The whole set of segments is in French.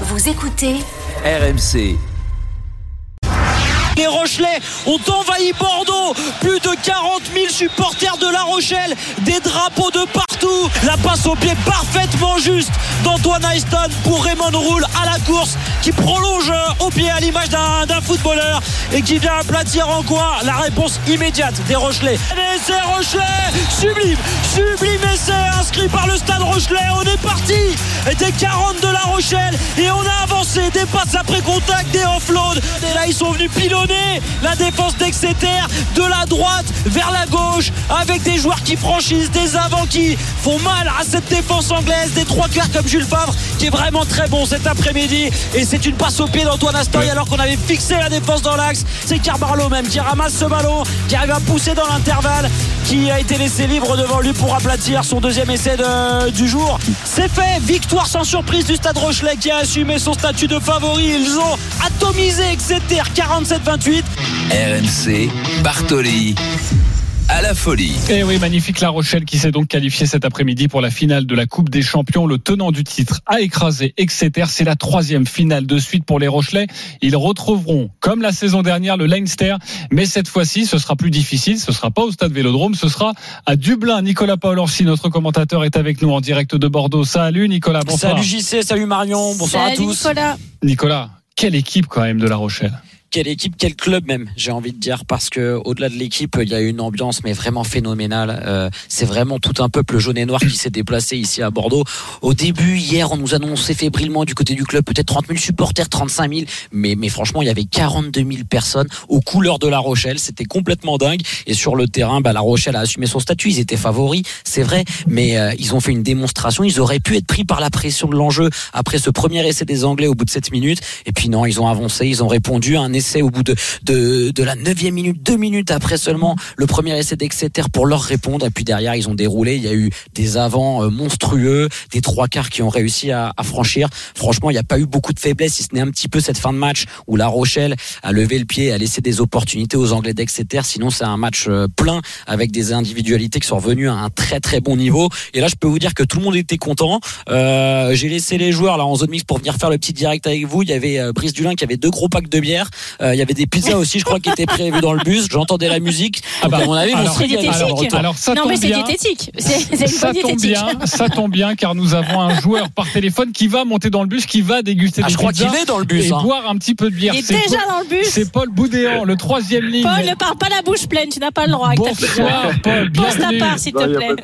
Vous écoutez RMC. Les Rochelais ont envahi Bordeaux. Plus de 40 000 supporters de La Rochelle. Des drapeaux de partout. La passe au pied parfaitement juste d'Antoine Ayston pour Raymond Roule à la course qui prolonge au pied à l'image d'un footballeur et qui vient aplatir en quoi La réponse immédiate des Rochelais. Essai Rochelais Sublime Sublime essai inscrit par le stade Rochelais. On est parti des 40 de La Rochelle et on a avancé. Des passes après contact, des offloads. Et là, ils sont venus la défense d'Exeter de la droite vers la gauche avec des joueurs qui franchissent, des avants qui font mal à cette défense anglaise, des trois quarts comme Jules Favre qui est vraiment très bon cet après-midi et c'est une passe au pied d'Antoine Astoy alors qu'on avait fixé la défense dans l'axe. C'est Carbarlo même qui ramasse ce ballon, qui arrive à pousser dans l'intervalle, qui a été laissé libre devant lui pour aplatir son deuxième essai du jour. C'est fait, victoire sans surprise du Stade Rochelet qui a assumé son statut de favori. Ils ont atomisé Exeter 47-20 RMC, Bartoli à la folie. Et eh oui, magnifique La Rochelle qui s'est donc qualifié cet après-midi pour la finale de la Coupe des Champions. Le tenant du titre a écrasé Exeter. C'est la troisième finale de suite pour les Rochelais. Ils retrouveront, comme la saison dernière, le Leinster. Mais cette fois-ci, ce sera plus difficile. Ce sera pas au stade Vélodrome. Ce sera à Dublin. Nicolas Paolorsi, notre commentateur, est avec nous en direct de Bordeaux. Salut Nicolas, bonsoir. Salut JC, salut Marion, bonsoir à tous. Nicolas. Nicolas, quelle équipe quand même de La Rochelle quelle équipe, quel club même, j'ai envie de dire, parce que au-delà de l'équipe, il y a une ambiance mais vraiment phénoménale. Euh, c'est vraiment tout un peuple jaune et noir qui s'est déplacé ici à Bordeaux. Au début, hier, on nous annonçait fébrilement du côté du club peut-être 30 000 supporters, 35 000, mais mais franchement, il y avait 42 000 personnes aux couleurs de La Rochelle. C'était complètement dingue. Et sur le terrain, bah, La Rochelle a assumé son statut. Ils étaient favoris, c'est vrai, mais euh, ils ont fait une démonstration. Ils auraient pu être pris par la pression de l'enjeu après ce premier essai des Anglais au bout de 7 minutes. Et puis non, ils ont avancé, ils ont répondu à un essai au bout de, de, de la neuvième minute, deux minutes après seulement le premier essai d'Exeter pour leur répondre. Et puis derrière, ils ont déroulé. Il y a eu des avants euh, monstrueux, des trois quarts qui ont réussi à, à franchir. Franchement, il n'y a pas eu beaucoup de faiblesse, si ce n'est un petit peu cette fin de match où La Rochelle a levé le pied, a laissé des opportunités aux Anglais d'Exeter. Sinon, c'est un match euh, plein avec des individualités qui sont revenues à un très très bon niveau. Et là, je peux vous dire que tout le monde était content. Euh, J'ai laissé les joueurs là en zone mix pour venir faire le petit direct avec vous. Il y avait euh, Brice Dulin qui avait deux gros packs de bière. Euh, il y avait des pizzas aussi, je crois, qui étaient prévues dans le bus. J'entendais la musique. Ah bah, à mon avis, alors, alors, alors, ça non, mais c'est diététique. C'est ça tombe bien, ça tombe bien, car nous avons un joueur par téléphone qui va monter dans le bus, qui va déguster ah, des je crois qu'il est dans le bus, et hein. boire un petit peu de bière. Il est déjà dans le bus. C'est Paul Boudéan, le troisième ligne. Paul, ne parle pas la bouche pleine, tu n'as pas le droit. Avec Bonsoir, Paul. Pose ta part, s'il te plaît.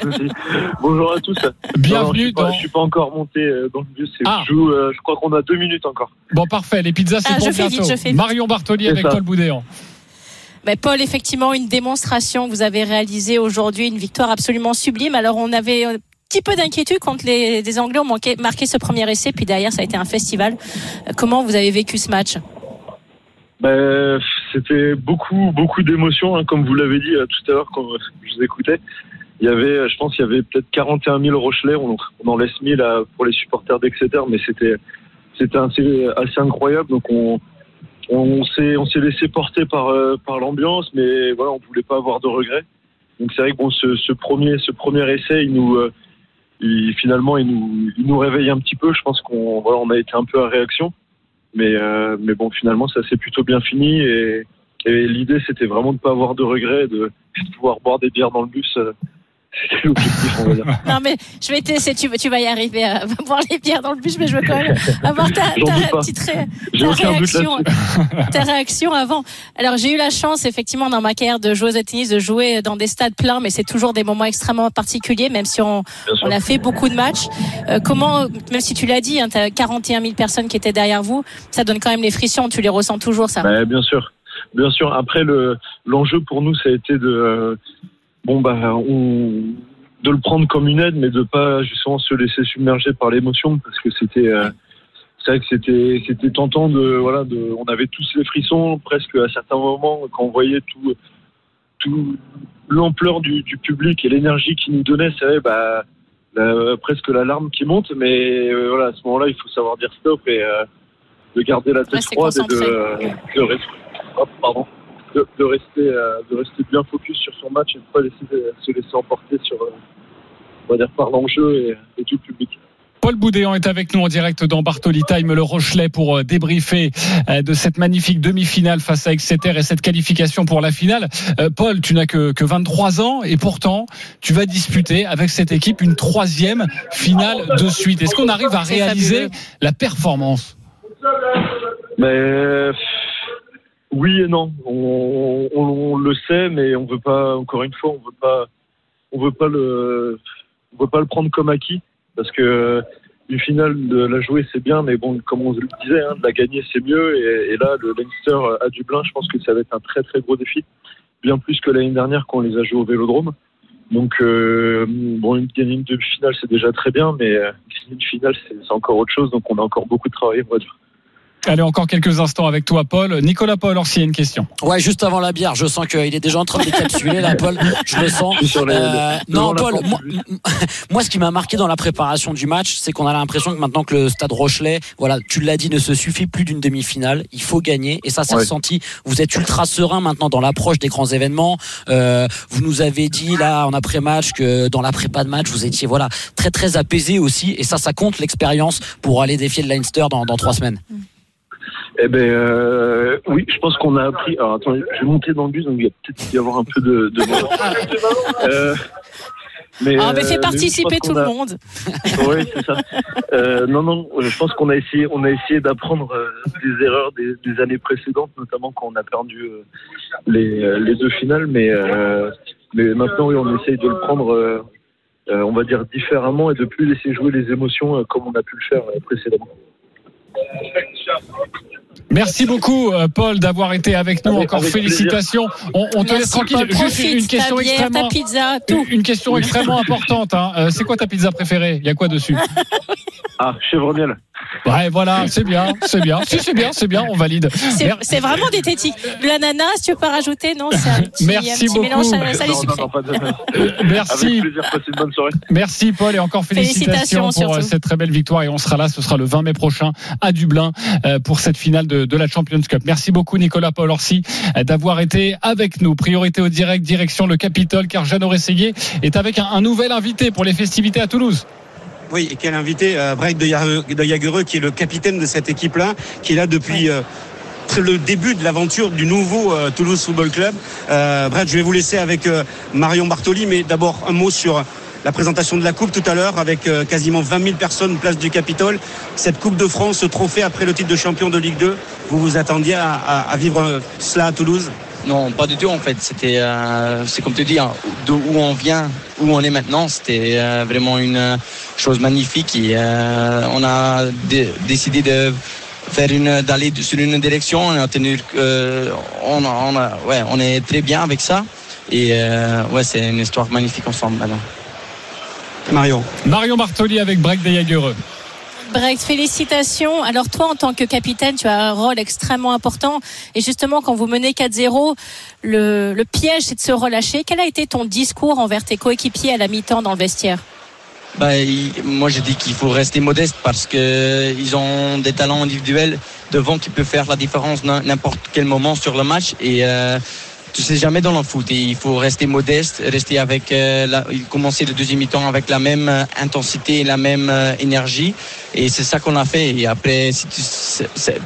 Bonjour à tous. Bienvenue. Non, je, ne suis pas encore monté euh, dans le bus. Ah. Je, joue, euh, je crois qu'on a deux minutes encore. Bon, parfait. Les pizzas, c'est ah, pour bientôt. Marion Bartoli avec Paul Boudéan. Mais Paul, effectivement, une démonstration que vous avez réalisée aujourd'hui, une victoire absolument sublime. Alors, on avait un petit peu d'inquiétude quand les, Anglais ont manqué, marqué ce premier essai, puis derrière, ça a été un festival. Comment vous avez vécu ce match? Ben, C'était beaucoup, beaucoup d'émotions, hein, comme vous l'avez dit euh, tout à l'heure quand je vous écoutais. Il y avait, je pense, il y avait peut-être 41 000 Rochelais. On, en laisse 1000 pour les supporters d'Exeter, mais c'était, c'était assez, assez incroyable. Donc, on, on s'est on s'est laissé porter par euh, par l'ambiance, mais voilà, on voulait pas avoir de regrets. Donc c'est vrai que bon, ce, ce, premier ce premier essai, nous euh, il, finalement il nous il nous réveille un petit peu. Je pense qu'on voilà, on a été un peu à réaction, mais euh, mais bon, finalement ça s'est plutôt bien fini et, et l'idée c'était vraiment de pas avoir de regrets, de, de pouvoir boire des bières dans le bus c'était l'objectif, on va dire. Non, mais je vais te laisser, tu, tu vas y arriver à voir les pierres dans le bus, mais je veux quand même avoir ta, ta petite ta réaction, ta réaction avant. Alors, j'ai eu la chance, effectivement, dans ma carrière de joueuse de tennis, de jouer dans des stades pleins, mais c'est toujours des moments extrêmement particuliers, même si on, on a fait beaucoup de matchs. Euh, comment, même si tu l'as dit, hein, tu as 41 000 personnes qui étaient derrière vous, ça donne quand même les frictions, tu les ressens toujours, ça bah, Bien sûr. Bien sûr. Après, le, l'enjeu pour nous, ça a été de, bon bah on, de le prendre comme une aide, mais de pas justement se laisser submerger par l'émotion, parce que c'était euh, c'est vrai que c'était c'était tentant de voilà de on avait tous les frissons presque à certains moments quand on voyait tout tout l'ampleur du, du, public et l'énergie qu'il nous donnait, c'est vrai bah presque la larme qui monte, mais euh, voilà à ce moment-là il faut savoir dire stop et euh, de garder la tête froide et de, de, rester. Oh, pardon de, rester, euh, de rester bien focus sur son match et de ne pas laisser, se laisser emporter sur, euh, on va dire, par l'enjeu et, tout le public. Paul Boudéan est avec nous en direct dans Bartoli Time, le Rochelet, pour euh, débriefer euh, de cette magnifique demi-finale face à Exeter et cette qualification pour la finale. Euh, Paul, tu n'as que, que 23 ans et pourtant, tu vas disputer avec cette équipe une troisième finale de suite. Est-ce qu'on arrive à réaliser la performance? Mais, Oui et non. On, on, le sait, mais on veut pas, encore une fois, on veut pas, on veut pas le, on veut pas le prendre comme acquis parce que une finale de la jouer c'est bien, mais bon, comme on le disait, hein, de la gagner c'est mieux. Et, là, le Leinster à Dublin, je pense que ça va être un très très gros défi, bien plus que l'année dernière quand on les a joués au Vélodrome. Donc euh, bon, une, une demi-finale c'est déjà très bien, mais euh, une finale c'est encore autre chose. Donc on a encore beaucoup de travail, on va dire. Allez, encore quelques instants avec toi, Paul. Nicolas Paul, alors s'il y a une question. Ouais, juste avant la bière, je sens qu'il est déjà en train de décapsuler, là, Paul. Je le sens. Euh, non, Paul, moi, ce qui m'a marqué dans la préparation du match, c'est qu'on a l'impression que maintenant que le Stade Rochelet, voilà, tu l'as dit, ne se suffit plus d'une demi-finale. Il faut gagner, et ça, c'est ressenti. Vous êtes ultra serein maintenant dans l'approche des grands événements. Euh, vous nous avez dit là, en après-match, que dans la prépa de match, vous étiez voilà très très apaisé aussi, et ça, ça compte l'expérience pour aller défier le Leinster dans, dans trois semaines. Eh ben euh, oui, je pense qu'on a appris. Alors attendez, je vais monter dans le bus, donc il va peut-être y avoir un peu de. de... euh, mais, ah, mais fait euh, participer tout le monde. oui, c'est ça. Euh, non, non, je pense qu'on a essayé, on a essayé d'apprendre des erreurs des, des, années précédentes, notamment quand on a perdu les, les, deux finales. Mais, mais maintenant, oui, on essaye de le prendre, on va dire, différemment et de plus laisser jouer les émotions comme on a pu le faire précédemment. Merci beaucoup, euh, Paul, d'avoir été avec nous. Encore félicitations. On, te laisse tranquille. Juste une question extrêmement, pizza, Une question extrêmement importante. Hein. Euh, c'est quoi ta pizza préférée? Il y a quoi dessus? Ah, chèvre miel. Ouais, voilà, c'est bien, c'est bien. Si, c'est bien, c'est bien, on valide. C'est vraiment diététique. L'ananas, tu peux pas rajouter Non, c'est un petit, Merci beaucoup. mélange salé sucré. Merci. Merci, Paul, et encore félicitations, pour euh, cette très belle victoire. Et on sera là, ce sera le 20 mai prochain à Dublin euh, pour cette finale de, de la Champions Cup. Merci beaucoup, Nicolas Paul Orsi, euh, d'avoir été avec nous. Priorité au direct, direction le Capitole, car Jeannot Rességuier est avec un, un nouvel invité pour les festivités à Toulouse. Oui, et quel invité euh, Break de Jagereux, qui est le capitaine de cette équipe-là, qui est là depuis euh, le début de l'aventure du nouveau euh, Toulouse Football Club. Euh, Brett, je vais vous laisser avec Marion Bartoli, mais d'abord un mot sur la présentation de la Coupe tout à l'heure avec quasiment 20 000 personnes place du Capitole. Cette Coupe de France, ce trophée après le titre de champion de Ligue 2, vous vous attendiez à, à vivre cela à Toulouse? Non, pas du tout en fait. C'était, euh, c'est comme tu dis, hein, d'où on vient, où on est maintenant, c'était euh, vraiment une euh, chose magnifique. Et, on a décidé de faire une, d'aller sur une direction. On a tenu, on, on, a, ouais, on est très bien avec ça. Et ouais, c'est une histoire magnifique ensemble maintenant. Marion. Marion Bartoli avec Break des Jagereux. Brecht, félicitations. Alors toi, en tant que capitaine, tu as un rôle extrêmement important. Et justement, quand vous menez 4-0, le, piège, c'est de se relâcher. Quel a été ton discours envers tes coéquipiers à la mi-temps dans le vestiaire? Bah, moi, je dis qu'il faut rester modeste parce que ils ont des talents individuels devant qui peuvent faire la différence n'importe quel moment sur le match. Et euh, tu sais jamais dans le foot. Et il faut rester modeste, rester avec, euh, la, commencer le deuxième mi-temps avec la même euh, intensité et la même euh, énergie. Et c'est ça qu'on a fait. Et après, si tu,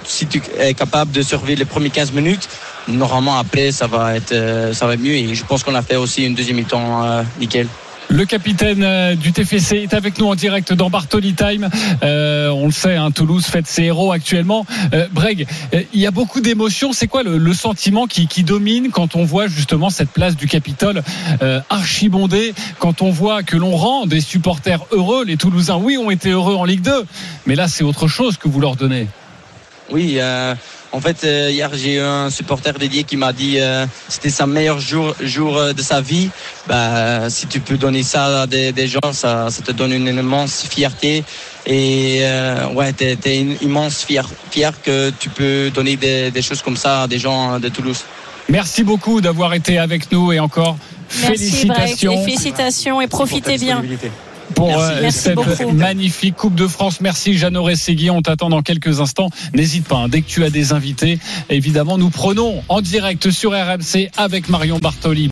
si tu es capable de survivre les premiers 15 minutes, normalement après ça va être, ça va être mieux. Et je pense qu'on a fait aussi une deuxième mi-temps nickel. Le capitaine euh, du TFC est avec nous en direct dans Bartoli Time. Euh, on le sait, hein, Toulouse fête ses héros actuellement. Euh, Breg, il y a beaucoup d'émotions. C'est quoi le, sentiment qui, domine quand on voit justement cette place du Capitole archibondée, quand on voit que l'on rend des supporters heureux? Les Toulousains, oui, ont été heureux en Ligue 2, mais là, c'est autre chose que vous leur donnez. Oui, en fait, euh, hier, j'ai eu un supporter dédié qui m'a dit euh, c'était sa meilleur jour, jour euh, de sa vie. Bah, si tu peux donner ça à des, gens, ça, ça, te donne une immense fierté. Et ouais, t'es es une immense fier, fier que tu peux donner des, des, choses comme ça à des gens de Toulouse. Merci beaucoup d'avoir été avec nous et encore Merci, félicitations. et félicitations et profitez bien pour euh, cette magnifique Coupe de France. Merci Jeannot Segui. On t'attend dans quelques instants. N'hésite pas, hein. dès que tu as des invités, évidemment, nous prenons en direct sur RMC avec Marion Bartoli.